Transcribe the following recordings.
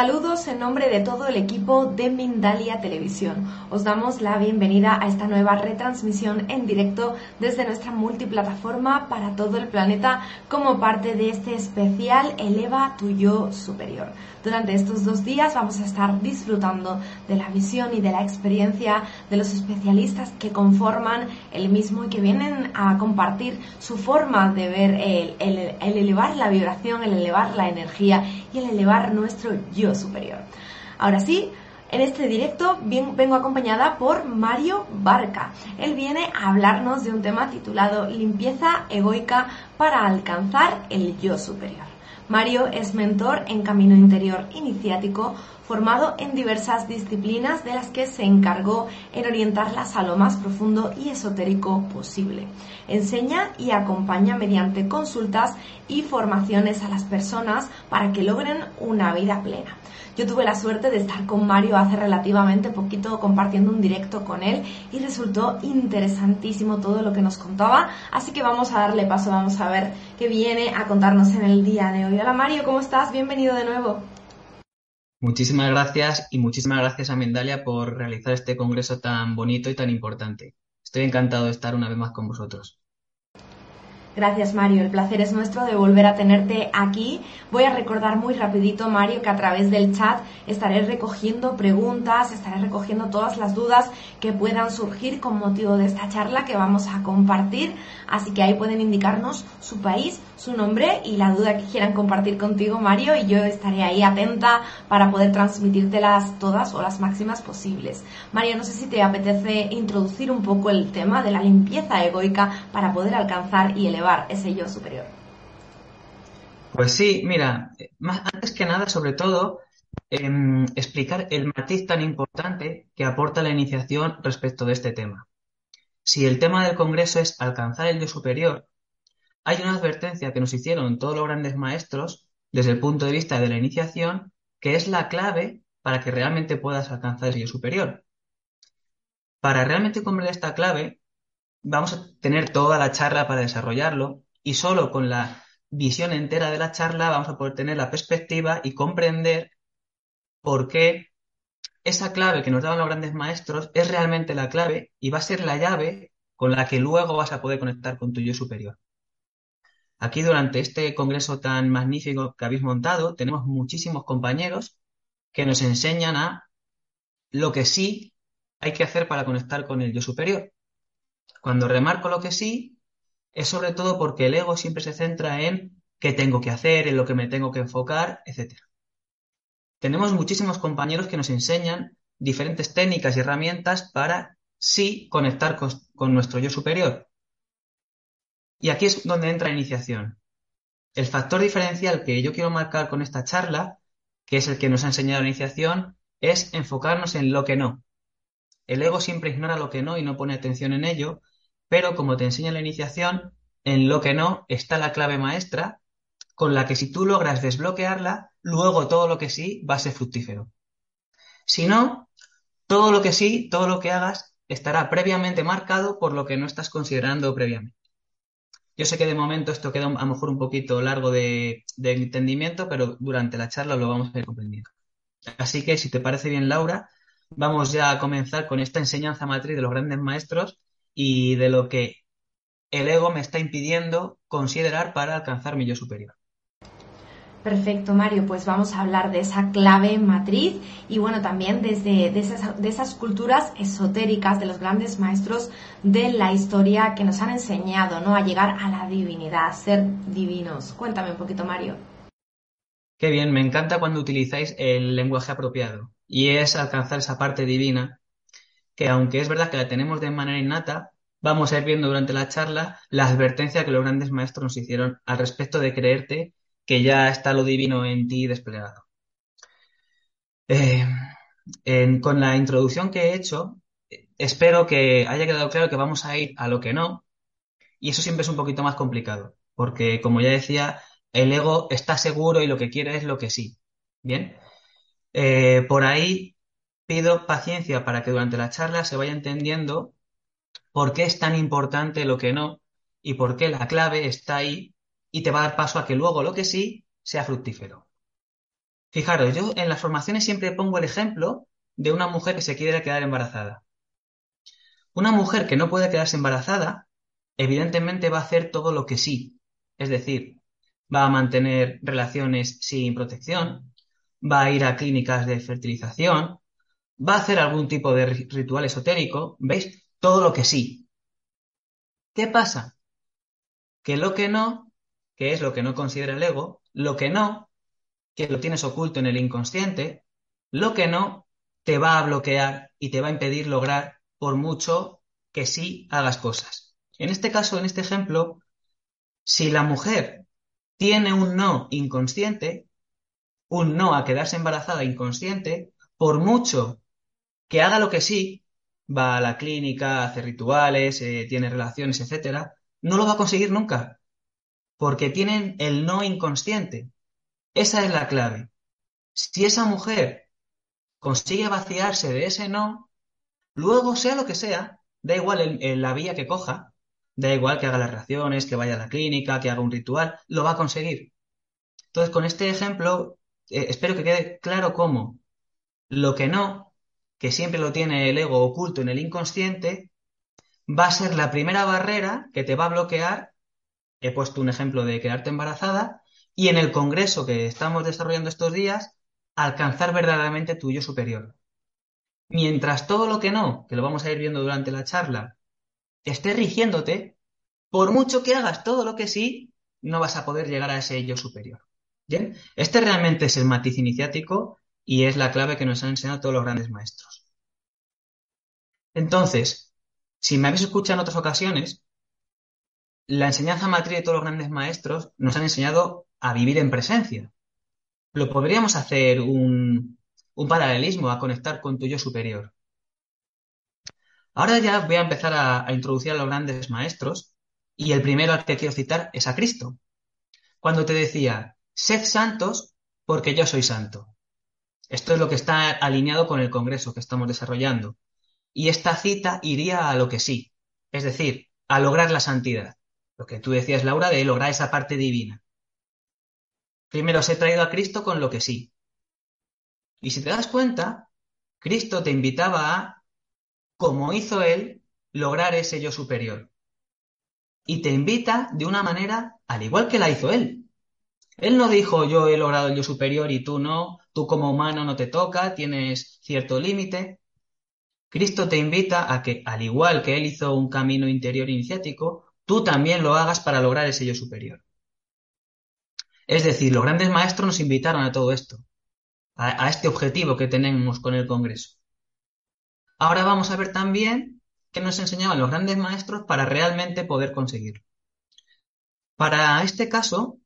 Saludos en nombre de todo el equipo de Mindalia Televisión. Os damos la bienvenida a esta nueva retransmisión en directo desde nuestra multiplataforma para todo el planeta como parte de este especial Eleva tu yo superior. Durante estos dos días vamos a estar disfrutando de la visión y de la experiencia de los especialistas que conforman el mismo y que vienen a compartir su forma de ver el, el elevar la vibración, el elevar la energía y el elevar nuestro yo superior. Ahora sí, en este directo vengo acompañada por Mario Barca. Él viene a hablarnos de un tema titulado Limpieza egoica para alcanzar el yo superior. Mario es mentor en Camino Interior Iniciático, formado en diversas disciplinas de las que se encargó en orientarlas a lo más profundo y esotérico posible. Enseña y acompaña mediante consultas y formaciones a las personas para que logren una vida plena. Yo tuve la suerte de estar con Mario hace relativamente poquito compartiendo un directo con él y resultó interesantísimo todo lo que nos contaba, así que vamos a darle paso, vamos a ver qué viene a contarnos en el día de hoy. Hola Mario, ¿cómo estás? Bienvenido de nuevo. Muchísimas gracias y muchísimas gracias a Mendalia por realizar este congreso tan bonito y tan importante. Estoy encantado de estar una vez más con vosotros. Gracias Mario, el placer es nuestro de volver a tenerte aquí. Voy a recordar muy rapidito Mario que a través del chat estaré recogiendo preguntas, estaré recogiendo todas las dudas que puedan surgir con motivo de esta charla que vamos a compartir. Así que ahí pueden indicarnos su país, su nombre y la duda que quieran compartir contigo Mario y yo estaré ahí atenta para poder transmitírtelas todas o las máximas posibles. Mario, no sé si te apetece introducir un poco el tema de la limpieza egoica para poder alcanzar y elevar ese yo superior? Pues sí, mira, más, antes que nada, sobre todo, em, explicar el matiz tan importante que aporta la iniciación respecto de este tema. Si el tema del Congreso es alcanzar el yo superior, hay una advertencia que nos hicieron todos los grandes maestros desde el punto de vista de la iniciación, que es la clave para que realmente puedas alcanzar el yo superior. Para realmente comprender esta clave, vamos a tener toda la charla para desarrollarlo y solo con la visión entera de la charla vamos a poder tener la perspectiva y comprender por qué esa clave que nos daban los grandes maestros es realmente la clave y va a ser la llave con la que luego vas a poder conectar con tu yo superior. Aquí durante este congreso tan magnífico que habéis montado tenemos muchísimos compañeros que nos enseñan a lo que sí hay que hacer para conectar con el yo superior. Cuando remarco lo que sí, es sobre todo porque el ego siempre se centra en qué tengo que hacer, en lo que me tengo que enfocar, etc. Tenemos muchísimos compañeros que nos enseñan diferentes técnicas y herramientas para sí conectar con, nuestro yo superior. Y aquí es donde entra la iniciación. El factor diferencial que yo quiero marcar con esta charla, que es el que nos ha enseñado la iniciación, es enfocarnos en lo que no. El ego siempre ignora lo que no y no pone atención en ello, pero como te enseña la iniciación, en lo que no está la clave maestra con la que si tú logras desbloquearla, luego todo lo que sí va a ser fructífero. Si no, todo lo que sí, todo lo que hagas estará previamente marcado por lo que no estás considerando previamente. Yo sé que de momento esto queda a lo mejor un poquito largo de, de entendimiento, pero durante la charla lo vamos a ir comprendiendo. Así que si te parece bien, Laura, vamos ya a comenzar con esta enseñanza matriz de los grandes maestros y de lo que el ego me está impidiendo considerar para alcanzar mi yo superior. Perfecto, Mario. Pues vamos a hablar de esa clave matriz y bueno, también desde de esas, de esas culturas esotéricas de los grandes maestros de la historia que nos han enseñado, ¿no? A llegar a la divinidad, a ser divinos. Cuéntame un poquito, Mario. Qué bien, me encanta cuando utilizáis el lenguaje apropiado y es alcanzar esa parte divina que aunque es verdad que la tenemos de manera innata, vamos a ir viendo durante la charla la advertencia que los grandes maestros nos hicieron al respecto de creerte que ya está lo divino en ti desplegado. Eh, con la introducción que he hecho, espero que haya quedado claro que vamos a ir a lo que no, y eso siempre es un poquito más complicado, porque como ya decía, el ego está seguro y lo que quiere es lo que sí. Bien, eh, por ahí pido paciencia para que durante la charla se vaya entendiendo por qué es tan importante lo que no y por qué la clave está ahí y te va a dar paso a que luego lo que sí sea fructífero. Fijaros, yo en las formaciones siempre pongo el ejemplo de una mujer que se quiere quedar embarazada. Una mujer que no puede quedarse embarazada, evidentemente va a hacer todo lo que sí. Es decir, va a mantener relaciones sin protección, va a ir a clínicas de fertilización, va a hacer algún tipo de ritual esotérico, ¿veis? Todo lo que sí. ¿Qué pasa? Que lo que no, que es lo que no considera el ego, lo que no, que lo tienes oculto en el inconsciente, lo que no, te va a bloquear y te va a impedir lograr por mucho que sí hagas cosas. En este caso, en este ejemplo, si la mujer tiene un no inconsciente, un no a quedarse embarazada inconsciente, por mucho que haga lo que sí, va a la clínica, hace rituales, eh, tiene relaciones, etcétera, no lo va a conseguir nunca, porque tienen el no inconsciente. Esa es la clave. Si esa mujer consigue vaciarse de ese no, luego sea lo que sea, da igual en, la vía que coja, da igual que haga las relaciones, que vaya a la clínica, que haga un ritual, lo va a conseguir. Entonces, con este ejemplo, eh, espero que quede claro cómo lo que no, que siempre lo tiene el ego oculto en el inconsciente, va a ser la primera barrera que te va a bloquear. He puesto un ejemplo de quedarte embarazada y en el congreso que estamos desarrollando estos días, alcanzar verdaderamente tu yo superior. Mientras todo lo que no, que lo vamos a ir viendo durante la charla, esté rigiéndote, por mucho que hagas todo lo que sí, no vas a poder llegar a ese yo superior. Bien, este realmente es el matiz iniciático y es la clave que nos han enseñado todos los grandes maestros. Entonces, si me habéis escuchado en otras ocasiones, la enseñanza matriz de todos los grandes maestros nos han enseñado a vivir en presencia. Lo podríamos hacer un, un paralelismo a conectar con tu yo superior. Ahora ya voy a empezar a, a introducir a los grandes maestros y el primero al que quiero citar es a Cristo. Cuando te decía, Sed santos porque yo soy santo. Esto es lo que está alineado con el Congreso que estamos desarrollando. Y esta cita iría a lo que sí, es decir, a lograr la santidad. Lo que tú decías, Laura, de lograr esa parte divina. Primero os he traído a Cristo con lo que sí. Y si te das cuenta, Cristo te invitaba a, como hizo Él, lograr ese yo superior. Y te invita de una manera al igual que la hizo Él. Él no dijo yo he logrado el yo superior y tú no, tú como humano no te toca, tienes cierto límite. Cristo te invita a que, al igual que Él hizo un camino interior iniciático, tú también lo hagas para lograr ese yo superior. Es decir, los grandes maestros nos invitaron a todo esto, a, este objetivo que tenemos con el Congreso. Ahora vamos a ver también qué nos enseñaban los grandes maestros para realmente poder conseguirlo. Para este caso,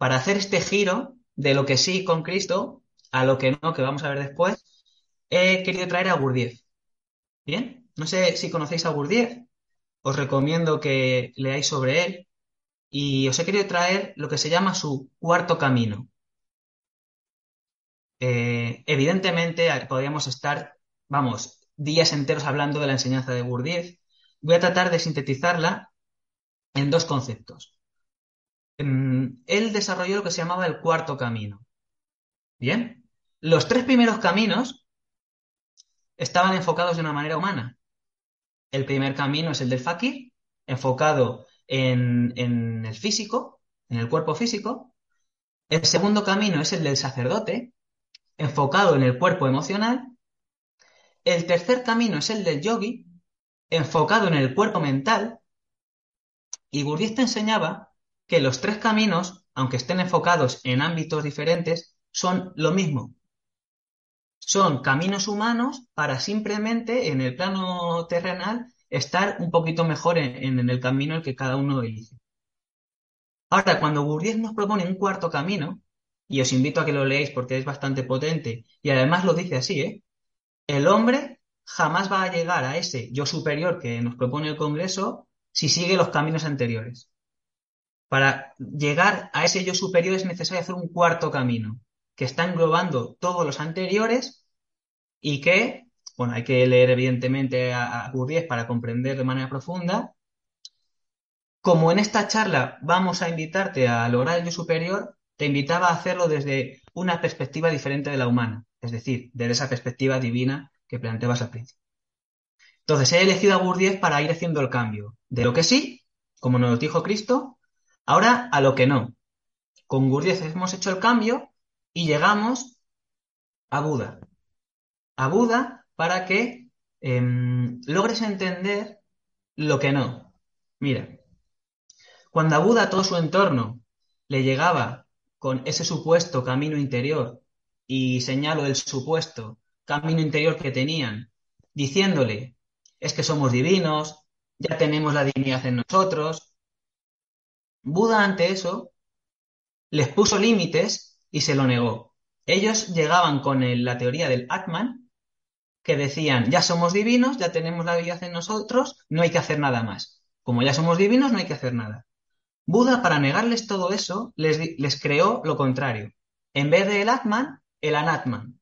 para hacer este giro de lo que sí con Cristo a lo que no, que vamos a ver después, he querido traer a Gurdjieff. Bien, no sé si conocéis a Gurdjieff, os recomiendo que leáis sobre él y os he querido traer lo que se llama su cuarto camino. Eh, evidentemente podríamos estar, vamos, días enteros hablando de la enseñanza de Gurdjieff. Voy a tratar de sintetizarla en dos conceptos. Él desarrolló lo que se llamaba el cuarto camino. Bien, los tres primeros caminos estaban enfocados de una manera humana. El primer camino es el del fakir, enfocado en, en el físico, en el cuerpo físico. El segundo camino es el del sacerdote, enfocado en el cuerpo emocional. El tercer camino es el del yogi, enfocado en el cuerpo mental. Y Gurdjieff enseñaba que los tres caminos, aunque estén enfocados en ámbitos diferentes, son lo mismo. Son caminos humanos para simplemente en el plano terrenal estar un poquito mejor en, el camino el que cada uno elige. Ahora, cuando Gurdjieff nos propone un cuarto camino, y os invito a que lo leáis porque es bastante potente, y además lo dice así, ¿eh? El hombre jamás va a llegar a ese yo superior que nos propone el Congreso si sigue los caminos anteriores. Para llegar a ese yo superior es necesario hacer un cuarto camino, que está englobando todos los anteriores y que, bueno, hay que leer evidentemente a, a Gurdjieff para comprender de manera profunda. Como en esta charla vamos a invitarte a lograr el yo superior, te invitaba a hacerlo desde una perspectiva diferente de la humana, es decir, desde esa perspectiva divina que planteabas al principio. Entonces he elegido a Gurdjieff para ir haciendo el cambio de lo que sí, como nos dijo Cristo, ahora a lo que no. Con Gurdjieff hemos hecho el cambio y llegamos a Buda. A Buda para que em, logres entender lo que no. Mira, cuando a Buda todo su entorno le llegaba con ese supuesto camino interior y señalo el supuesto camino interior que tenían, diciéndole, es que somos divinos, ya tenemos la divinidad en nosotros. Buda ante eso les puso límites y se lo negó. Ellos llegaban con la teoría del Atman, que decían, ya somos divinos, ya tenemos la divinidad en nosotros, no hay que hacer nada más. Como ya somos divinos, no hay que hacer nada. Buda, para negarles todo eso, les, creó lo contrario. En vez del Atman, el Anatman.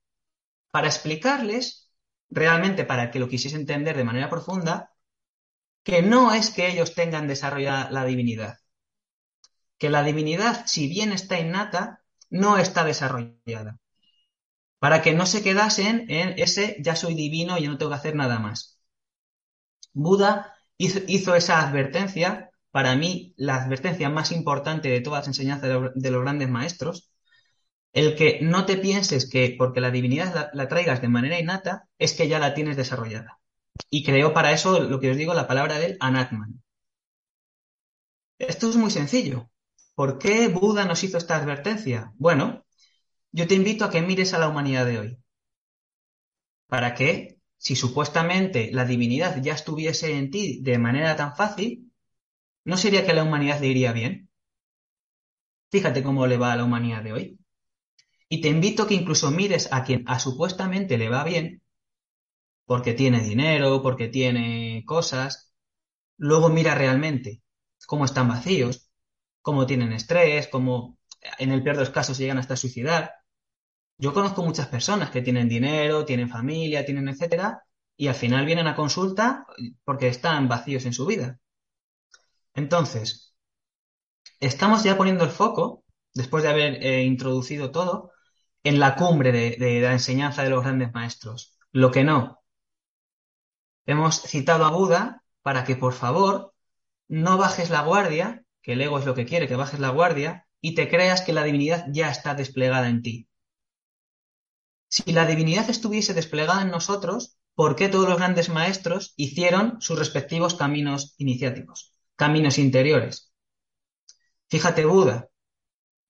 Para explicarles, realmente para que lo quisiese entender de manera profunda, que no es que ellos tengan desarrollada la divinidad. Que la divinidad, si bien está innata, no está desarrollada. Para que no se quedasen en ese ya soy divino y no tengo que hacer nada más. Buda hizo esa advertencia para mí, la advertencia más importante de todas las enseñanzas de los grandes maestros, el que no te pienses que porque la divinidad la, traigas de manera innata, es que ya la tienes desarrollada. Y creo para eso lo que os digo, la palabra del anatman. Esto es muy sencillo. ¿Por qué Buda nos hizo esta advertencia? Bueno, yo te invito a que mires a la humanidad de hoy. Para que, si supuestamente la divinidad ya estuviese en ti de manera tan fácil, ¿no sería que a la humanidad le iría bien? Fíjate cómo le va a la humanidad de hoy. Y te invito a que incluso mires a quien a supuestamente le va bien, porque tiene dinero, porque tiene cosas, luego mira realmente cómo están vacíos, cómo tienen estrés, cómo en el peor de los casos llegan hasta suicidar. Yo conozco muchas personas que tienen dinero, tienen familia, tienen etcétera, y al final vienen a consulta porque están vacíos en su vida. Entonces, estamos ya poniendo el foco, después de haber eh, introducido todo, en la cumbre de, la enseñanza de los grandes maestros. Lo que no. Hemos citado a Buda para que, por favor, no bajes la guardia, que el ego es lo que quiere, que bajes la guardia, y te creas que la divinidad ya está desplegada en ti. Si la divinidad estuviese desplegada en nosotros, ¿por qué todos los grandes maestros hicieron sus respectivos caminos iniciáticos? caminos interiores. Fíjate Buda.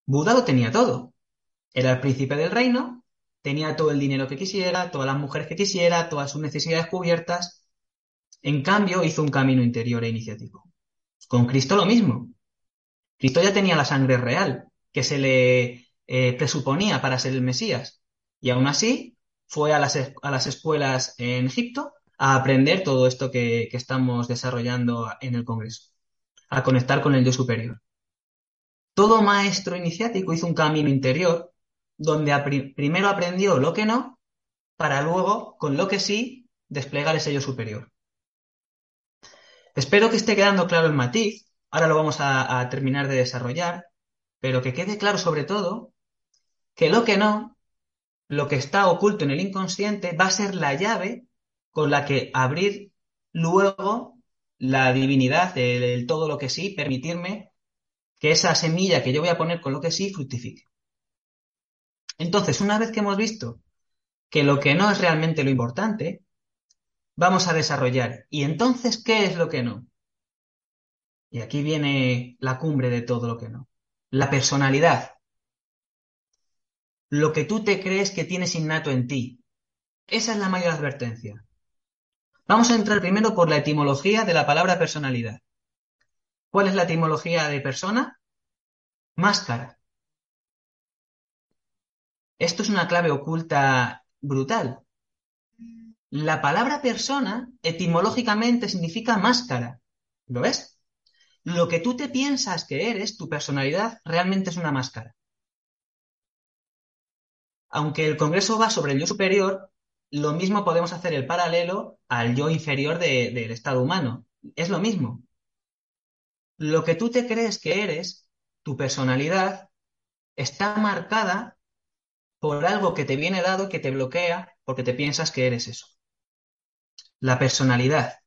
Buda lo tenía todo. Era el príncipe del reino, tenía todo el dinero que quisiera, todas las mujeres que quisiera, todas sus necesidades cubiertas. En cambio, hizo un camino interior e iniciático. Con Cristo lo mismo. Cristo ya tenía la sangre real que se le eh, presuponía para ser el Mesías. Y aún así, fue a las, a las escuelas en Egipto a aprender todo esto que estamos desarrollando en el Congreso a conectar con el yo superior. Todo maestro iniciático hizo un camino interior donde primero aprendió lo que no, para luego, con lo que sí, desplegar ese yo superior. Espero que esté quedando claro el matiz, ahora lo vamos a, terminar de desarrollar, pero que quede claro sobre todo que lo que no, lo que está oculto en el inconsciente, va a ser la llave con la que abrir luego la divinidad, el, todo lo que sí, permitirme que esa semilla que yo voy a poner con lo que sí fructifique. Entonces, una vez que hemos visto que lo que no es realmente lo importante, vamos a desarrollar. ¿Y entonces qué es lo que no? Y aquí viene la cumbre de todo lo que no. La personalidad. Lo que tú te crees que tienes innato en ti. Esa es la mayor advertencia. Vamos a entrar primero por la etimología de la palabra personalidad. ¿Cuál es la etimología de persona? Máscara. Esto es una clave oculta brutal. La palabra persona etimológicamente significa máscara. ¿Lo ves? Lo que tú te piensas que eres, tu personalidad, realmente es una máscara. Aunque el Congreso va sobre el yo superior, lo mismo podemos hacer el paralelo al yo inferior del estado humano. Es lo mismo. Lo que tú te crees que eres, tu personalidad, está marcada por algo que te viene dado que te bloquea porque te piensas que eres eso. La personalidad.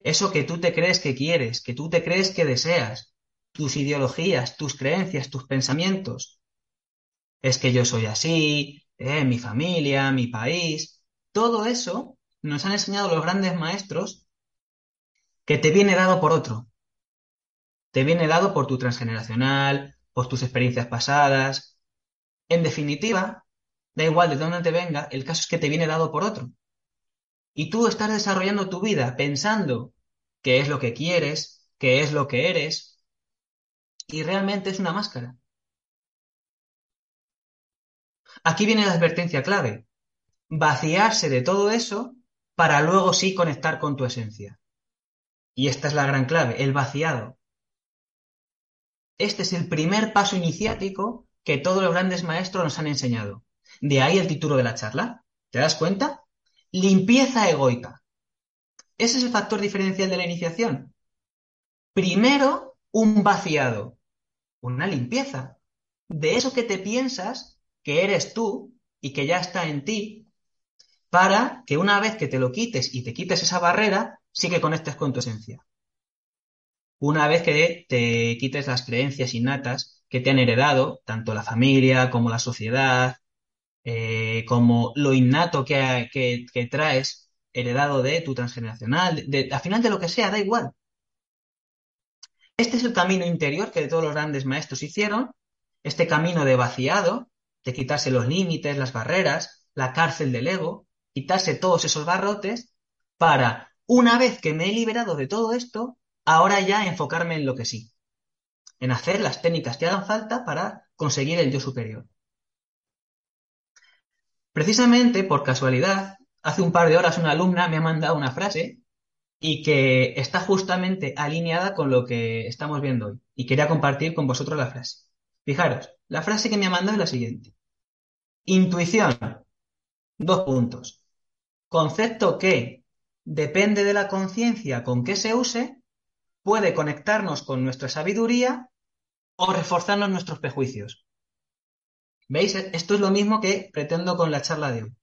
Eso que tú te crees que quieres, que tú te crees que deseas, tus ideologías, tus creencias, tus pensamientos. Es que yo soy así, eh, mi familia, mi país. Todo eso nos han enseñado los grandes maestros que te viene dado por otro. Te viene dado por tu transgeneracional, por tus experiencias pasadas. En definitiva, da igual de dónde te venga, el caso es que te viene dado por otro. Y tú estás desarrollando tu vida pensando qué es lo que quieres, qué es lo que eres, y realmente es una máscara. Aquí viene la advertencia clave. Vaciarse de todo eso para luego sí conectar con tu esencia. Y esta es la gran clave, el vaciado. Este es el primer paso iniciático que todos los grandes maestros nos han enseñado. De ahí el título de la charla. ¿Te das cuenta? Limpieza egoica. Ese es el factor diferencial de la iniciación. Primero, un vaciado, una limpieza de eso que te piensas que eres tú y que ya está en ti, para que una vez que te lo quites y te quites esa barrera, sí que conectes con tu esencia. Una vez que te quites las creencias innatas que te han heredado, tanto la familia como la sociedad, eh, como lo innato que, que, traes heredado de tu transgeneracional, de, al final de lo que sea, da igual. Este es el camino interior que todos los grandes maestros hicieron, este camino de vaciado, de quitarse los límites, las barreras, la cárcel del ego, quitarse todos esos barrotes, para, una vez que me he liberado de todo esto, ahora ya enfocarme en lo que sí, en hacer las técnicas que hagan falta para conseguir el yo superior. Precisamente por casualidad, hace un par de horas una alumna me ha mandado una frase y que está justamente alineada con lo que estamos viendo hoy. Y quería compartir con vosotros la frase. Fijaros, la frase que me ha mandado es la siguiente. Intuición. Dos puntos. Concepto que depende de la conciencia con que se use, puede conectarnos con nuestra sabiduría o reforzarnos nuestros prejuicios. ¿Veis? Esto es lo mismo que pretendo con la charla de hoy.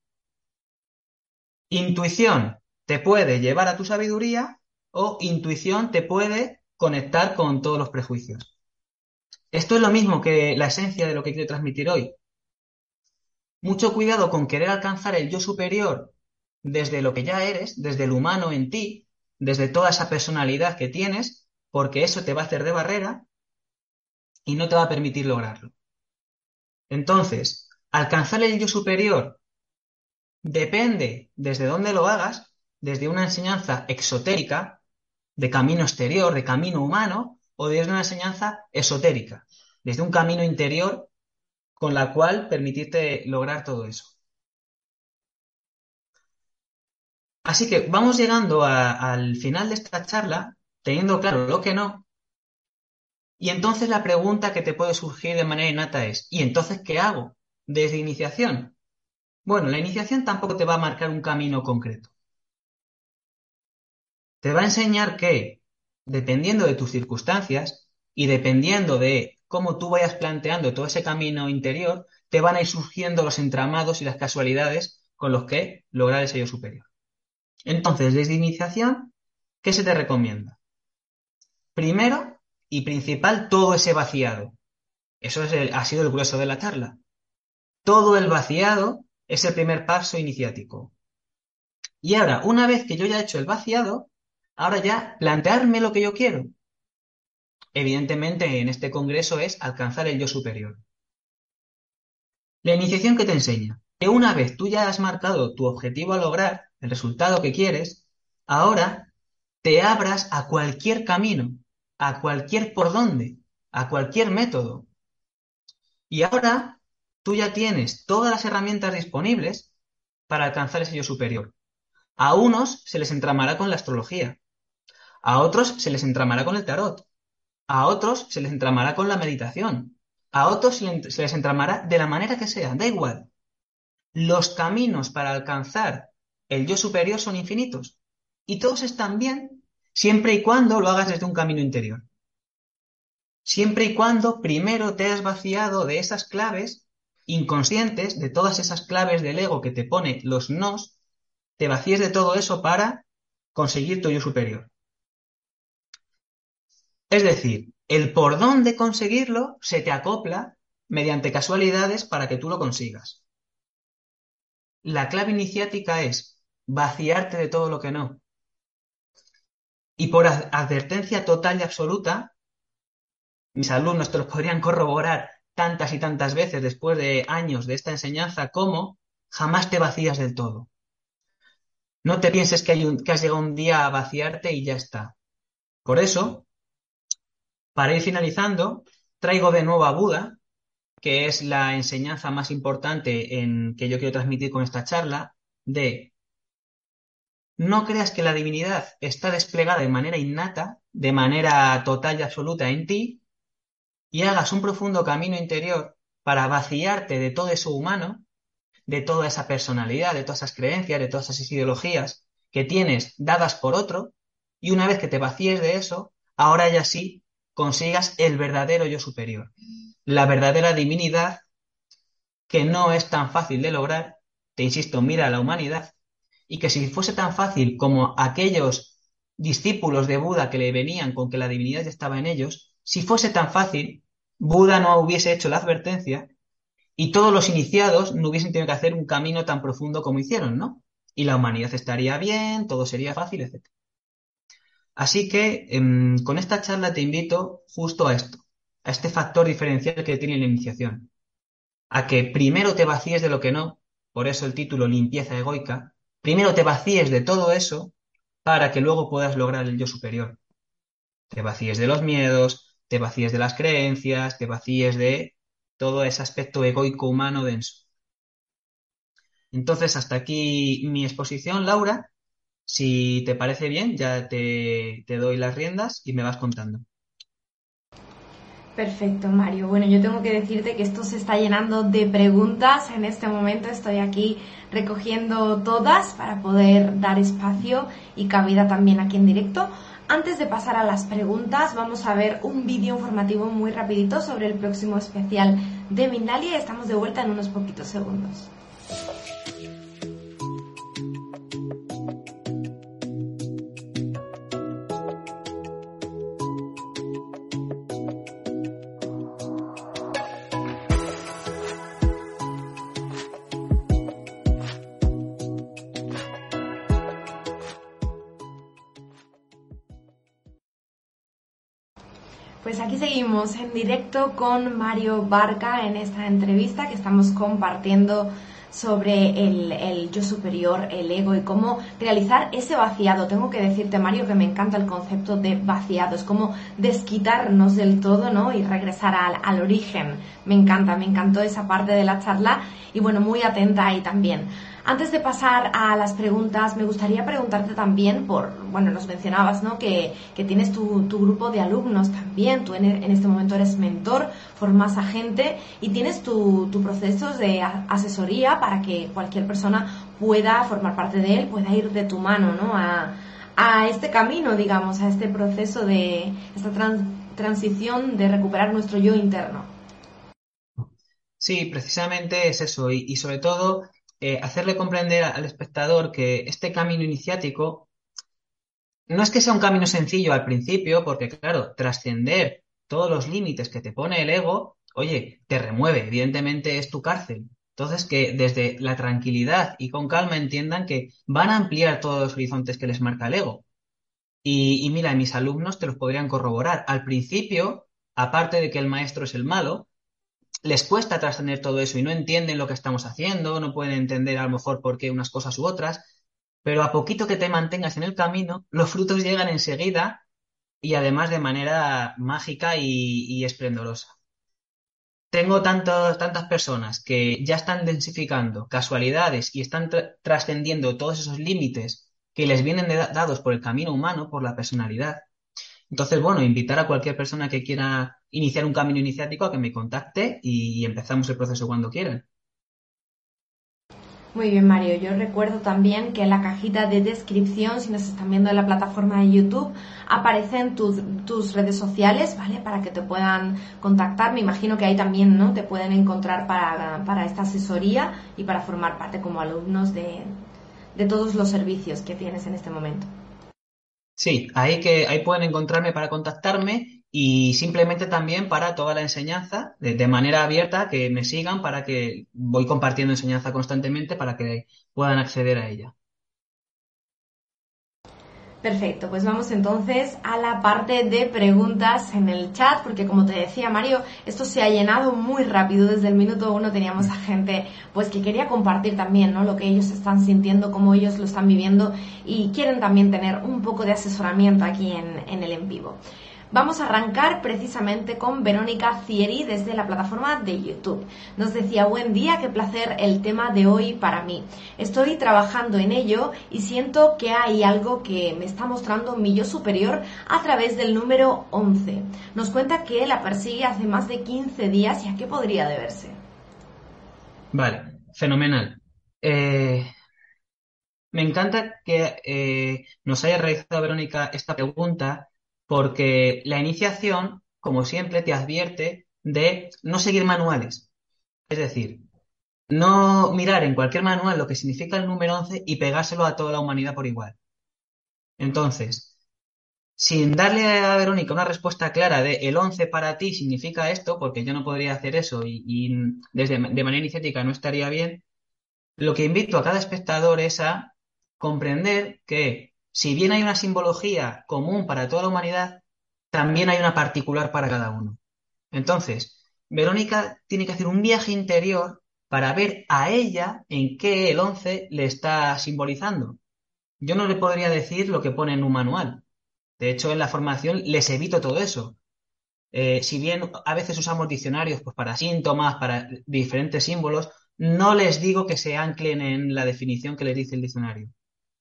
Intuición te puede llevar a tu sabiduría o intuición te puede conectar con todos los prejuicios. Esto es lo mismo que la esencia de lo que quiero transmitir hoy. Mucho cuidado con querer alcanzar el yo superior desde lo que ya eres, desde el humano en ti, desde toda esa personalidad que tienes, porque eso te va a hacer de barrera y no te va a permitir lograrlo. Entonces, alcanzar el yo superior depende desde dónde lo hagas, desde una enseñanza exotérica, de camino exterior, de camino humano, o desde una enseñanza esotérica, desde un camino interior con la cual permitirte lograr todo eso. Así que vamos llegando al final de esta charla, teniendo claro lo que no, y entonces la pregunta que te puede surgir de manera innata es, ¿y entonces qué hago? Desde iniciación. Bueno, la iniciación tampoco te va a marcar un camino concreto. Te va a enseñar que, dependiendo de tus circunstancias y dependiendo de cómo tú vayas planteando todo ese camino interior, te van a ir surgiendo los entramados y las casualidades con los que lograr el sello superior. Entonces, desde iniciación, ¿qué se te recomienda? Primero, y principal todo ese vaciado. Eso es ha sido el grueso de la charla. Todo el vaciado es el primer paso iniciático. Y ahora, una vez que yo ya he hecho el vaciado, ahora ya plantearme lo que yo quiero. Evidentemente, en este congreso es alcanzar el yo superior. La iniciación que te enseña que una vez tú ya has marcado tu objetivo a lograr, el resultado que quieres, ahora te abras a cualquier camino, a cualquier por dónde, a cualquier método. Y ahora tú ya tienes todas las herramientas disponibles para alcanzar ese yo superior. A unos se les entramará con la astrología, a otros se les entramará con el tarot, a otros se les entramará con la meditación, a otros se les entramará de la manera que sea, da igual. Los caminos para alcanzar el yo superior son infinitos y todos están bien siempre y cuando lo hagas desde un camino interior. siempre y cuando primero te has vaciado de esas claves inconscientes, de todas esas claves del ego que te pone los nos, te vacíes de todo eso para conseguir tu yo superior. Es decir, el por dónde conseguirlo se te acopla mediante casualidades para que tú lo consigas. La clave iniciática es vaciarte de todo lo que no. Por advertencia total y absoluta, mis alumnos te lo podrían corroborar tantas y tantas veces después de años de esta enseñanza como jamás te vacías del todo. No te pienses que has llegado un día a vaciarte y ya está. Por eso, para ir finalizando, traigo de nuevo a Buda, que es la enseñanza más importante en que yo quiero transmitir con esta charla, de no creas que la divinidad está desplegada de manera innata, de manera total y absoluta en ti, y hagas un profundo camino interior para vaciarte de todo eso humano, de toda esa personalidad, de todas esas creencias, de todas esas ideologías que tienes dadas por otro, y una vez que te vacíes de eso, ahora ya sí consigas el verdadero yo superior, la verdadera divinidad que no es tan fácil de lograr, te insisto, mira a la humanidad, y que si fuese tan fácil como aquellos discípulos de Buda que le venían con que la divinidad estaba en ellos, si fuese tan fácil, Buda no hubiese hecho la advertencia y todos los iniciados no hubiesen tenido que hacer un camino tan profundo como hicieron, ¿no? Y la humanidad estaría bien, todo sería fácil, etc. Así que em, con esta charla te invito justo a esto, a este factor diferencial que tiene la iniciación, a que primero te vacíes de lo que no, por eso el título limpieza egoica, primero te vacíes de todo eso para que luego puedas lograr el yo superior. Te vacíes de los miedos, te vacíes de las creencias, te vacíes de todo ese aspecto egoico humano denso. Entonces, hasta aquí mi exposición, Laura. Si te parece bien, ya te, te doy las riendas y me vas contando. Perfecto, Mario. Bueno, yo tengo que decirte que esto se está llenando de preguntas. En este momento estoy aquí recogiendo todas para poder dar espacio y cabida también aquí en directo. Antes de pasar a las preguntas, vamos a ver un vídeo informativo muy rapidito sobre el próximo especial de Mindalia. Estamos de vuelta en unos poquitos segundos. Seguimos en directo con Mario Barca en esta entrevista que estamos compartiendo sobre el, yo superior, el ego y cómo realizar ese vaciado. Tengo que decirte, Mario, que me encanta el concepto de vaciado. Es como desquitarnos del todo, ¿no? Y regresar al, al origen. Me encanta, me encantó esa parte de la charla y bueno, muy atenta ahí también. Antes de pasar a las preguntas, me gustaría preguntarte también por, bueno, nos mencionabas, ¿no? Que, tienes tu, grupo de alumnos también, tú en, este momento eres mentor, formas a gente y tienes tu, tu proceso de asesoría para que cualquier persona pueda formar parte de él, pueda ir de tu mano, ¿no? A, este camino, digamos, a este proceso de esta transición de recuperar nuestro yo interno. Sí, precisamente es eso y sobre todo eh, hacerle comprender al espectador que este camino iniciático no es que sea un camino sencillo al principio, porque claro, trascender todos los límites que te pone el ego, oye, te remueve, evidentemente es tu cárcel. Entonces, que desde la tranquilidad y con calma entiendan que van a ampliar todos los horizontes que les marca el ego. Y, y mira, mis alumnos te los podrían corroborar. Al principio, aparte de que el maestro es el malo, les cuesta trascender todo eso y no entienden lo que estamos haciendo, no pueden entender a lo mejor por qué unas cosas u otras, pero a poquito que te mantengas en el camino, los frutos llegan enseguida y además de manera mágica y, esplendorosa. Tengo tantas personas que ya están densificando casualidades y están trascendiendo todos esos límites que les vienen dados por el camino humano, por la personalidad, entonces, bueno, invitar a cualquier persona que quiera iniciar un camino iniciático a que me contacte y empezamos el proceso cuando quieran. Muy bien, Mario. Yo recuerdo también que en la cajita de descripción, si nos están viendo en la plataforma de YouTube, aparecen tus redes sociales, ¿vale? Para que te puedan contactar. Me imagino que ahí también, ¿no? Te pueden encontrar para, esta asesoría y para formar parte como alumnos de todos los servicios que tienes en este momento. Sí, ahí que ahí pueden encontrarme para contactarme y simplemente también para toda la enseñanza de, manera abierta que me sigan para que voy compartiendo enseñanza constantemente para que puedan acceder a ella. Perfecto, pues vamos entonces a la parte de preguntas en el chat, porque como te decía Mario, esto se ha llenado muy rápido. Desde el minuto uno teníamos a gente pues que quería compartir también ¿no? lo que ellos están sintiendo, cómo ellos lo están viviendo y quieren también tener un poco de asesoramiento aquí en, en el en vivo. Vamos a arrancar precisamente con Verónica Cieri desde la plataforma de YouTube. Nos decía, buen día, qué placer el tema de hoy para mí. Estoy trabajando en ello y siento que hay algo que me está mostrando mi yo superior a través del número 11. Nos cuenta que la persigue hace más de 15 días y a qué podría deberse. Vale, fenomenal. Eh, me encanta que eh, nos haya realizado Verónica esta pregunta porque la iniciación, como siempre, te advierte de no seguir manuales. Es decir, no mirar en cualquier manual lo que significa el número 11 y pegárselo a toda la humanidad por igual. Entonces, sin darle a Verónica una respuesta clara de el 11 para ti significa esto, porque yo no podría hacer eso y, desde, de manera iniciática no estaría bien, lo que invito a cada espectador es a comprender que si bien hay una simbología común para toda la humanidad, también hay una particular para cada uno. Entonces, Verónica tiene que hacer un viaje interior para ver a ella en qué el 11 le está simbolizando. Yo no le podría decir lo que pone en un manual. De hecho, en la formación les evito todo eso. Eh, si bien a veces usamos diccionarios pues, para síntomas, para diferentes símbolos, no les digo que se anclen en la definición que les dice el diccionario.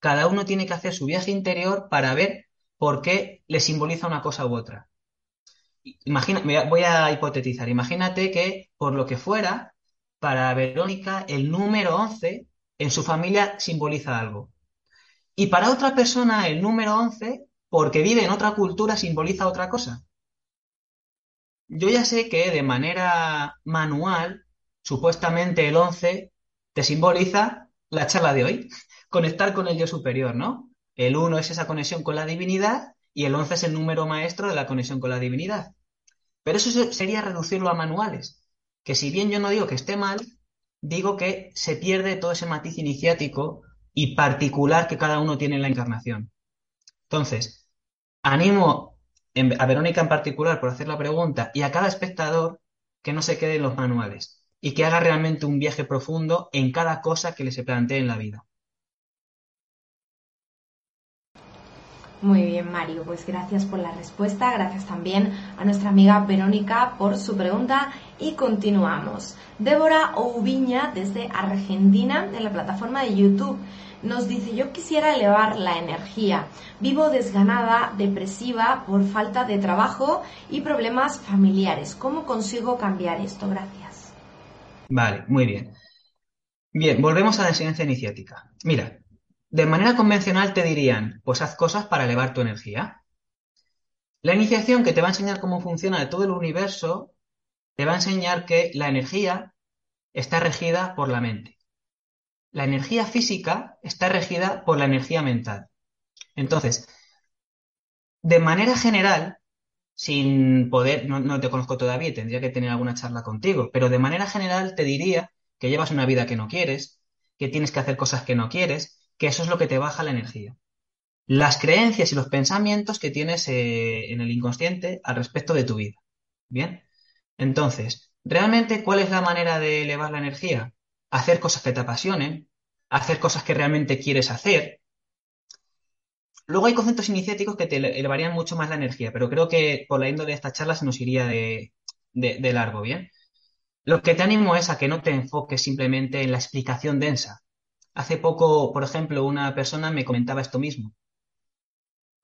Cada uno tiene que hacer su viaje interior para ver por qué le simboliza una cosa u otra. Imagina, voy a hipotetizar. Imagínate que, por lo que fuera, para Verónica, el número 11 en su familia simboliza algo. Y para otra persona, el número 11, porque vive en otra cultura, simboliza otra cosa. Yo ya sé que de manera manual, supuestamente el 11 te simboliza la charla de hoy conectar con el yo superior, ¿no? El 1 es esa conexión con la divinidad y el 11 es el número maestro de la conexión con la divinidad. Pero eso sería reducirlo a manuales, que si bien yo no digo que esté mal, digo que se pierde todo ese matiz iniciático y particular que cada uno tiene en la encarnación. Entonces, animo a Verónica en particular por hacer la pregunta y a cada espectador que no se quede en los manuales y que haga realmente un viaje profundo en cada cosa que le se plantee en la vida. Muy bien, Mario. Pues gracias por la respuesta. Gracias también a nuestra amiga Verónica por su pregunta. Y continuamos. Débora Oubiña, desde Argentina, en la plataforma de YouTube, nos dice, yo quisiera elevar la energía. Vivo desganada, depresiva, por falta de trabajo y problemas familiares. ¿Cómo consigo cambiar esto? Gracias. Vale, muy bien. Bien, volvemos a la enseñanza iniciática. Mira, de manera convencional te dirían, pues haz cosas para elevar tu energía. La iniciación que te va a enseñar cómo funciona todo el universo, te va a enseñar que la energía está regida por la mente. La energía física está regida por la energía mental. Entonces, de manera general, sin poder, no, no, te conozco todavía, tendría que tener alguna charla contigo, pero de manera general te diría que llevas una vida que no quieres, que tienes que hacer cosas que no quieres, que eso es lo que te baja la energía. Las creencias y los pensamientos que tienes eh, en el inconsciente al respecto de tu vida. Bien. Entonces, realmente, ¿cuál es la manera de elevar la energía? Hacer cosas que te apasionen, hacer cosas que realmente quieres hacer. Luego hay conceptos iniciáticos que te elevarían mucho más la energía, pero creo que por la índole de esta charla se nos iría de, de largo, ¿bien? Lo que te animo es a que no te enfoques simplemente en la explicación densa, Hace poco, por ejemplo, una persona me comentaba esto mismo.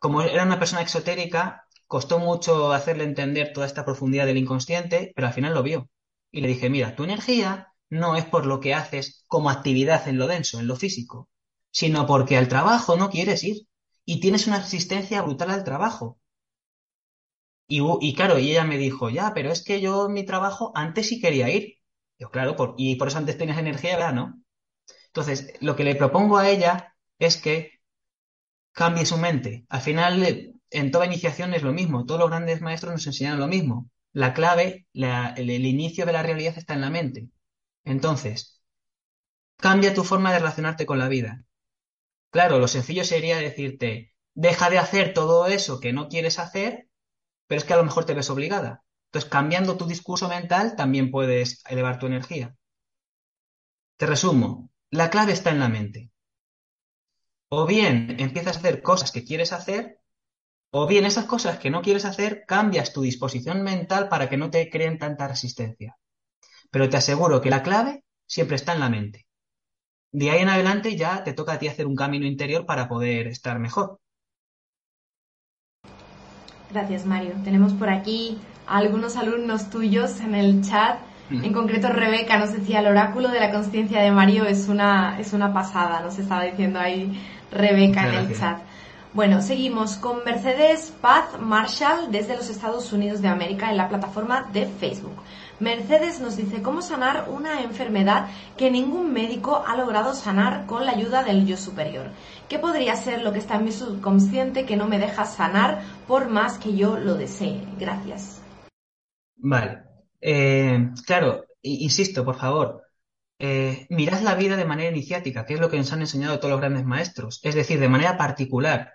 Como era una persona exotérica, costó mucho hacerle entender toda esta profundidad del inconsciente, pero al final lo vio. Y le dije, mira, tu energía no es por lo que haces como actividad en lo denso, en lo físico, sino porque al trabajo no quieres ir y tienes una resistencia brutal al trabajo. Y, claro, y ella me dijo, ya, pero es que yo mi trabajo antes sí quería ir. Yo, claro, y por eso antes tenías energía, ¿verdad? ¿No? Entonces, lo que le propongo a ella es que cambie su mente. Al final, en toda iniciación es lo mismo. Todos los grandes maestros nos enseñan lo mismo. La clave, el, inicio de la realidad está en la mente. Entonces, cambia tu forma de relacionarte con la vida. Claro, lo sencillo sería decirte, deja de hacer todo eso que no quieres hacer, pero es que a lo mejor te ves obligada. Entonces, cambiando tu discurso mental, también puedes elevar tu energía. Te resumo, la clave está en la mente. O bien empiezas a hacer cosas que quieres hacer, o bien esas cosas que no quieres hacer, cambias tu disposición mental para que no te creen tanta resistencia. Pero te aseguro que la clave siempre está en la mente. De ahí en adelante ya te toca a ti hacer un camino interior para poder estar mejor. Gracias, Mario. Tenemos por aquí algunos alumnos tuyos en el chat. En concreto, Rebeca nos decía, el oráculo de la conciencia de Mario es una, es una pasada, nos estaba diciendo ahí Rebeca en el chat. Bueno, seguimos con Mercedes Paz Marshall desde los Estados Unidos de América en la plataforma de Facebook. Mercedes nos dice cómo sanar una enfermedad que ningún médico ha logrado sanar con la ayuda del yo superior. ¿Qué podría ser lo que está en mi subconsciente que no me deja sanar por más que yo lo desee? Gracias. Vale. Eh, claro, insisto, por favor, eh, mirad la vida de manera iniciática, que es lo que nos han enseñado todos los grandes maestros, es decir, de manera particular,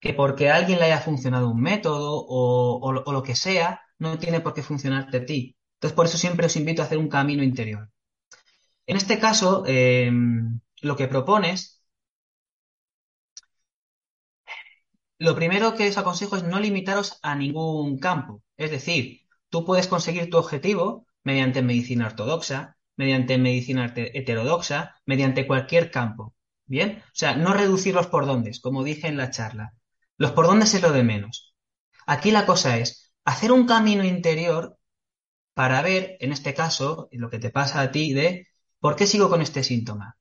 que porque a alguien le haya funcionado un método o, lo que sea, no tiene por qué funcionarte a ti. Entonces, por eso siempre os invito a hacer un camino interior. En este caso, em, lo que propones, lo primero que os aconsejo es no limitaros a ningún campo. Es decir, tú puedes conseguir tu objetivo mediante medicina ortodoxa, mediante medicina heterodoxa, mediante cualquier campo. ¿Bien? O sea, no reducir los por dónde, como dije en la charla. Los por dónde es lo de menos. Aquí la cosa es hacer un camino interior para ver, en este caso, lo que te pasa a ti de por qué sigo con este síntoma.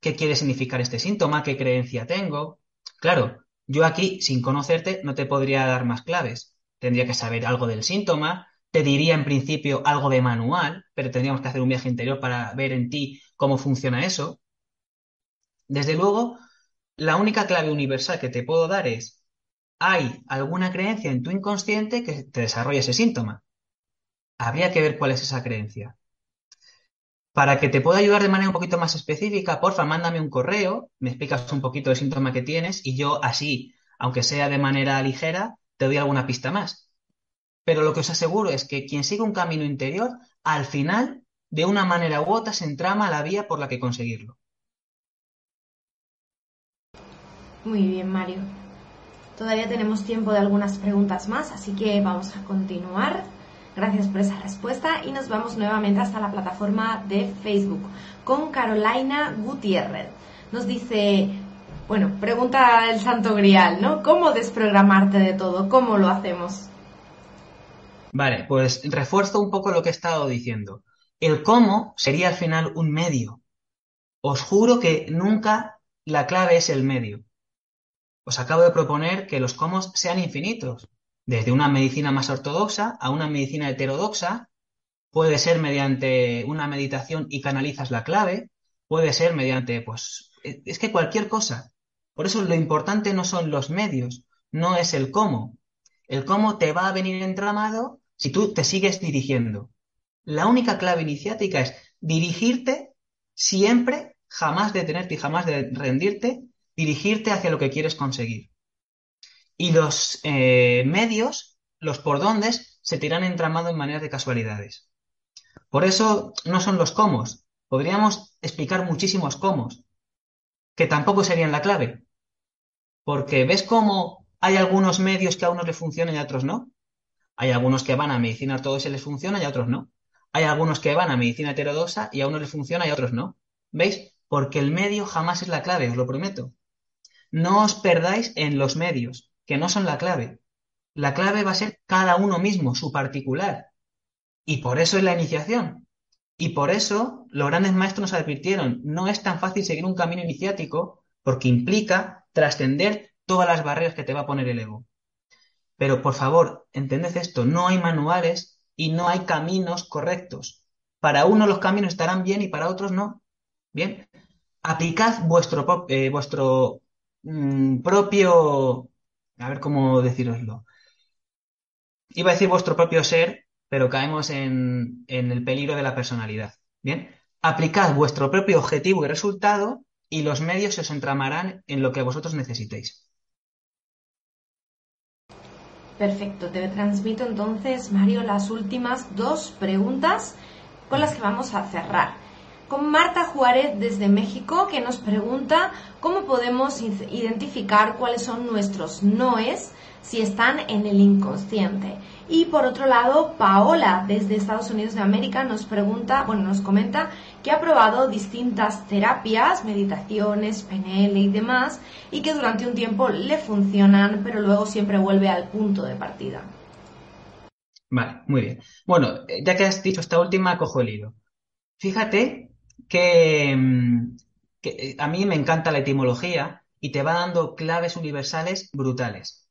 ¿Qué quiere significar este síntoma? ¿Qué creencia tengo? Claro, yo aquí, sin conocerte, no te podría dar más claves. Tendría que saber algo del síntoma, te diría en principio algo de manual, pero tendríamos que hacer un viaje interior para ver en ti cómo funciona eso. Desde luego, la única clave universal que te puedo dar es, hay alguna creencia en tu inconsciente que te desarrolla ese síntoma. Habría que ver cuál es esa creencia. Para que te pueda ayudar de manera un poquito más específica, porfa, mándame un correo, me explicas un poquito el síntoma que tienes y yo así, aunque sea de manera ligera, te doy alguna pista más. Pero lo que os aseguro es que quien sigue un camino interior, al final, de una manera u otra, se entrama la vía por la que conseguirlo. Muy bien, Mario. Todavía tenemos tiempo de algunas preguntas más, así que vamos a continuar. Gracias por esa respuesta y nos vamos nuevamente hasta la plataforma de Facebook con Carolina Gutiérrez. Nos dice, bueno, pregunta el Santo Grial, ¿no? ¿Cómo desprogramarte de todo? ¿Cómo lo hacemos? Vale, pues refuerzo un poco lo que he estado diciendo. El cómo sería al final un medio. Os juro que nunca la clave es el medio. Os acabo de proponer que los cómo sean infinitos. Desde una medicina más ortodoxa a una medicina heterodoxa, puede ser mediante una meditación y canalizas la clave, puede ser mediante, pues, es que cualquier cosa. Por eso lo importante no son los medios, no es el cómo. El cómo te va a venir entramado si tú te sigues dirigiendo. La única clave iniciática es dirigirte siempre, jamás detenerte y jamás de rendirte, dirigirte hacia lo que quieres conseguir. Y los eh, medios, los por dónde, se te irán entramando en manera de casualidades. Por eso no son los cómo. Podríamos explicar muchísimos cómo, que tampoco serían la clave. Porque ves cómo hay algunos medios que a unos le funcionan y a otros no. Hay algunos que van a medicina todo y les funciona y a otros no. Hay algunos que van a medicina heterodoxa y a unos les funciona y a otros no. ¿Veis? Porque el medio jamás es la clave, os lo prometo. No os perdáis en los medios, que no son la clave. La clave va a ser cada uno mismo, su particular. Y por eso es la iniciación. Y por eso los grandes maestros nos advirtieron, no es tan fácil seguir un camino iniciático porque implica trascender todas las barreras que te va a poner el ego. Pero por favor, entended esto, no hay manuales y no hay caminos correctos. Para uno los caminos estarán bien y para otros no. Bien, aplicad vuestro, eh, vuestro mm, propio, a ver cómo deciroslo. Iba a decir vuestro propio ser, pero caemos en, en el peligro de la personalidad. Bien, aplicad vuestro propio objetivo y resultado y los medios se os entramarán en lo que vosotros necesitéis. Perfecto, te transmito entonces, Mario, las últimas dos preguntas con las que vamos a cerrar con Marta Juárez desde México que nos pregunta cómo podemos identificar cuáles son nuestros noes si están en el inconsciente. Y por otro lado, Paola desde Estados Unidos de América nos pregunta, bueno, nos comenta que ha probado distintas terapias, meditaciones, PNL y demás, y que durante un tiempo le funcionan, pero luego siempre vuelve al punto de partida. Vale, muy bien. Bueno, ya que has dicho esta última, cojo el hilo. Fíjate que, mm, eh, a mí me encanta la etimología y te va dando claves universales brutales.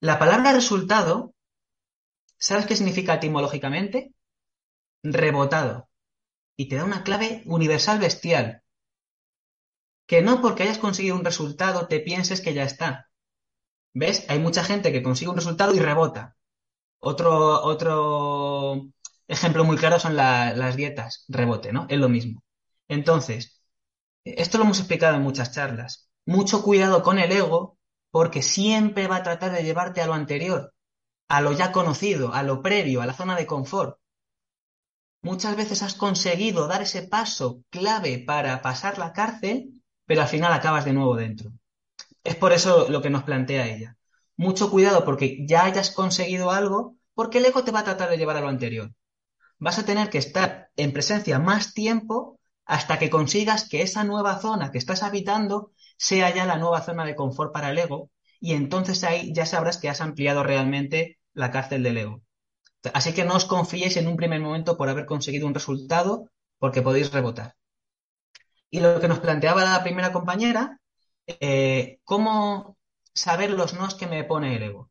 La palabra resultado, ¿sabes qué significa etimológicamente? Rebotado. Y te da una clave universal bestial. Que no porque hayas conseguido un resultado te pienses que ya está. ¿Ves? Hay mucha gente que consigue un resultado y rebota. Otro, otro ejemplo muy claro son las dietas, rebote, ¿no? Es lo mismo. Entonces, esto lo hemos explicado en muchas charlas. Mucho cuidado con el ego porque siempre va a tratar de llevarte a lo anterior, a lo ya conocido, a lo previo, a la zona de confort. Muchas veces has conseguido dar ese paso clave para pasar la cárcel, pero al final acabas de nuevo dentro. Es por eso lo que nos plantea ella. Mucho cuidado porque ya hayas conseguido algo, porque el ego te va a tratar de llevar a lo anterior vas a tener que estar en presencia más tiempo hasta que consigas que esa nueva zona que estás habitando sea ya la nueva zona de confort para el ego y entonces ahí ya sabrás que has ampliado realmente la cárcel del ego. Así que no os confiéis en un primer momento por haber conseguido un resultado porque podéis rebotar. Y lo que nos planteaba la primera compañera, eh, ¿cómo saber los nos que me pone el ego?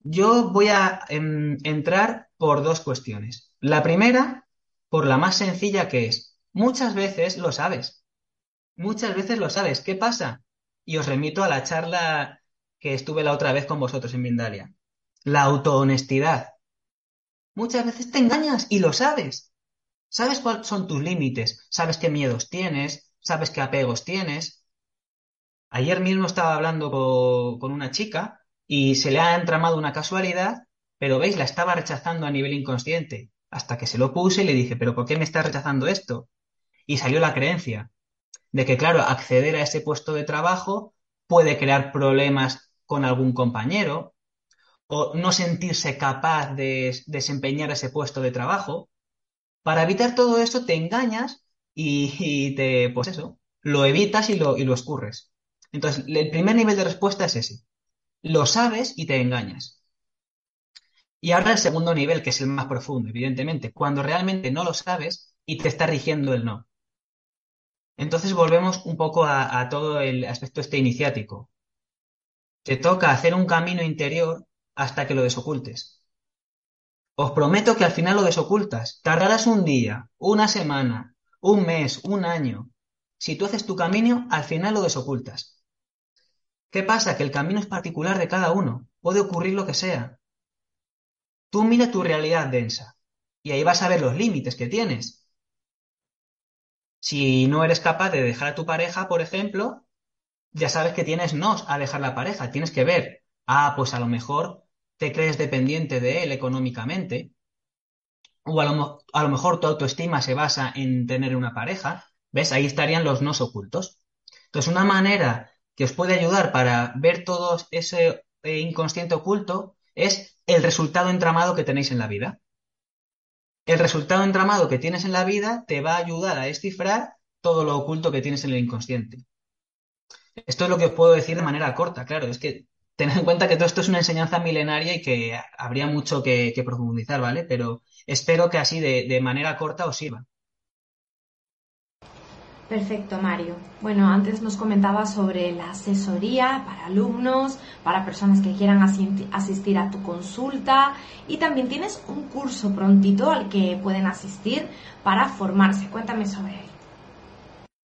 Yo voy a em, entrar por dos cuestiones. La primera, por la más sencilla que es, muchas veces lo sabes. Muchas veces lo sabes. ¿Qué pasa? Y os remito a la charla que estuve la otra vez con vosotros en Mindalia. La autohonestidad. Muchas veces te engañas y lo sabes. Sabes cuáles son tus límites, sabes qué miedos tienes, sabes qué apegos tienes. Ayer mismo estaba hablando con una chica y se le ha entramado una casualidad, pero veis, la estaba rechazando a nivel inconsciente hasta que se lo puse y le dije, pero ¿por qué me estás rechazando esto? Y salió la creencia de que, claro, acceder a ese puesto de trabajo puede crear problemas con algún compañero o no sentirse capaz de desempeñar ese puesto de trabajo. Para evitar todo eso te engañas y, te, pues eso, lo evitas y lo, y lo escurres. Entonces, el primer nivel de respuesta es ese. Lo sabes y te engañas. Y ahora el segundo nivel, que es el más profundo, evidentemente, cuando realmente no lo sabes y te está rigiendo el no. Entonces volvemos un poco a, todo el aspecto este iniciático. Te toca hacer un camino interior hasta que lo desocultes. Os prometo que al final lo desocultas. Tardarás un día, una semana, un mes, un año. Si tú haces tu camino, al final lo desocultas. ¿Qué pasa? Que el camino es particular de cada uno. Puede ocurrir lo que sea. Tú mira tu realidad densa y ahí vas a ver los límites que tienes. Si no eres capaz de dejar a tu pareja, por ejemplo, ya sabes que tienes nos a dejar la pareja. Tienes que ver, ah, pues a lo mejor te crees dependiente de él económicamente, o a lo, a lo mejor tu autoestima se basa en tener una pareja. ¿Ves? Ahí estarían los nos ocultos. Entonces, una manera que os puede ayudar para ver todo ese eh, inconsciente oculto es el resultado entramado que tenéis en la vida. El resultado entramado que tienes en la vida te va a ayudar a descifrar todo lo oculto que tienes en el inconsciente. Esto es lo que os puedo decir de manera corta, claro, es que tened en cuenta que todo esto es una enseñanza milenaria y que habría mucho que, profundizar, ¿vale? Pero espero que así de, manera corta os sirva. Perfecto, Mario. Bueno, antes nos comentaba sobre la asesoría para alumnos, para personas que quieran asistir a tu consulta y también tienes un curso prontito al que pueden asistir para formarse. Cuéntame sobre él.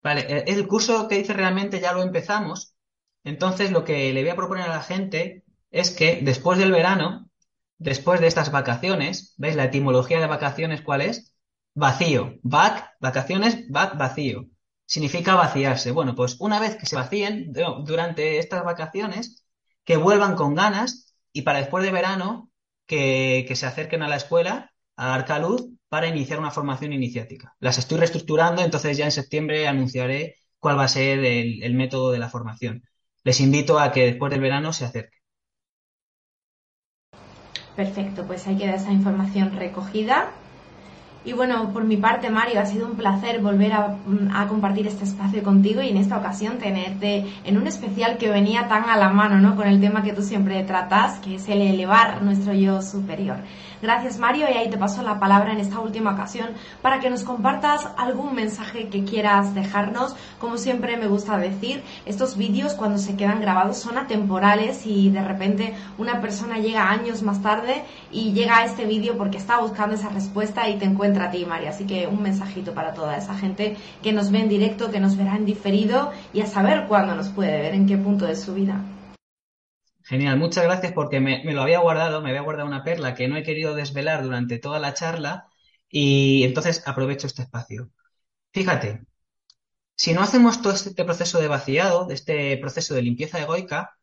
Vale, eh, el curso que dice realmente ya lo empezamos, entonces lo que le voy a proponer a la gente es que después del verano, después de estas vacaciones, ¿veis la etimología de vacaciones cuál es? Vacío, back, vacaciones, back, vacío. Significa vaciarse. Bueno, pues una vez que se vacíen durante estas vacaciones, que vuelvan con ganas y para después de verano que, se acerquen a la escuela, a Arcaluz, para iniciar una formación iniciática. Las estoy reestructurando, entonces ya en septiembre anunciaré cuál va a ser el, método de la formación. Les invito a que después del verano se acerquen. Perfecto, pues hay que dar esa información recogida y bueno, por mi parte, Mario, ha sido un placer volver mm, a, compartir este espacio contigo y en esta ocasión tenerte en un especial que venía tan a la mano, ¿no? Con el tema que tú siempre tratas, que es el elevar nuestro yo superior. Gracias, Mario, y ahí te paso la palabra en esta última ocasión para que nos compartas algún mensaje que quieras dejarnos. Como siempre me gusta decir, estos vídeos cuando se quedan grabados son atemporales y de repente una persona llega años más tarde y llega a este vídeo porque está buscando esa respuesta y te encuentra a ti, María. Así que un mensajito para toda esa gente que nos ve en directo, que nos verá en diferido y a saber cuándo nos puede ver, en qué punto de su vida. Genial, muchas gracias porque me, lo había guardado, me había guardado una perla que no he querido desvelar durante toda la charla y entonces aprovecho este espacio. Fíjate, si no hacemos todo este proceso de vaciado, de este proceso de limpieza egoica,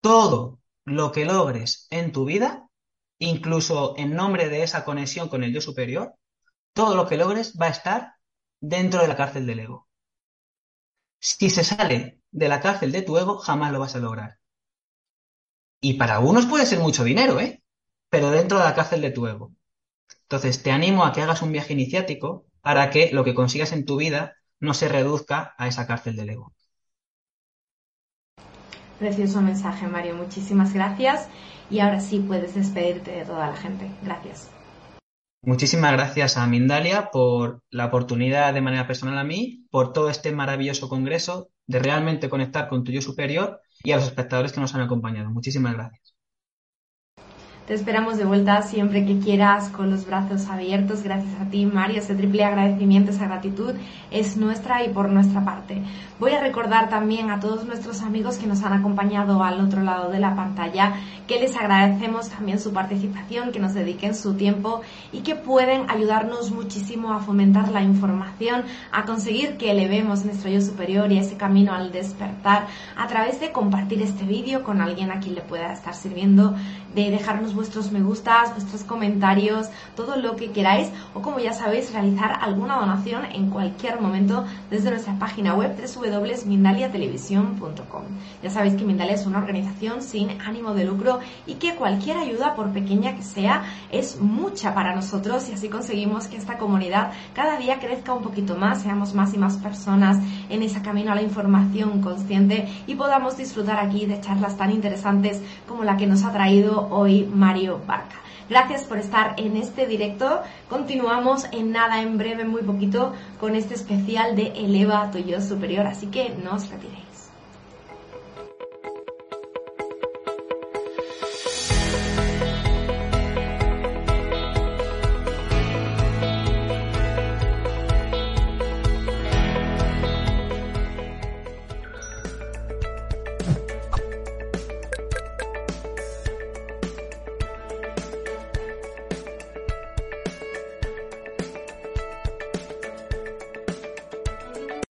todo lo que logres en tu vida incluso en nombre de esa conexión con el yo superior, todo lo que logres va a estar dentro de la cárcel del ego. Si se sale de la cárcel de tu ego, jamás lo vas a lograr. Y para algunos puede ser mucho dinero, ¿eh? Pero dentro de la cárcel de tu ego. Entonces, te animo a que hagas un viaje iniciático para que lo que consigas en tu vida no se reduzca a esa cárcel del ego. Precioso mensaje, Mario. Muchísimas gracias. Y ahora sí puedes despedirte de toda la gente. Gracias. Muchísimas gracias a Mindalia por la oportunidad de manera personal a mí, por todo este maravilloso congreso, de realmente conectar con tu yo superior y a los espectadores que nos han acompañado. Muchísimas gracias. Te esperamos de vuelta siempre que quieras con los brazos abiertos. Gracias a ti, Mario. Ese triple agradecimiento, esa gratitud es nuestra y por nuestra parte. Voy a recordar también a todos nuestros amigos que nos han acompañado al otro lado de la pantalla que les agradecemos también su participación, que nos dediquen su tiempo y que pueden ayudarnos muchísimo a fomentar la información, a conseguir que elevemos nuestro yo superior y ese camino al despertar a través de compartir este vídeo con alguien a quien le pueda estar sirviendo, de dejarnos vuestros me gustas, vuestros comentarios, todo lo que queráis o como ya sabéis realizar alguna donación en cualquier momento desde nuestra página web www.mindaliatelevisión.com. Ya sabéis que Mindalia es una organización sin ánimo de lucro y que cualquier ayuda, por pequeña que sea, es mucha para nosotros y así conseguimos que esta comunidad cada día crezca un poquito más, seamos más y más personas en ese camino a la información consciente y podamos disfrutar aquí de charlas tan interesantes como la que nos ha traído hoy Mario Barca. Gracias por estar en este directo. Continuamos en nada, en breve, muy poquito, con este especial de Eleva tu superior, así que no os retiréis.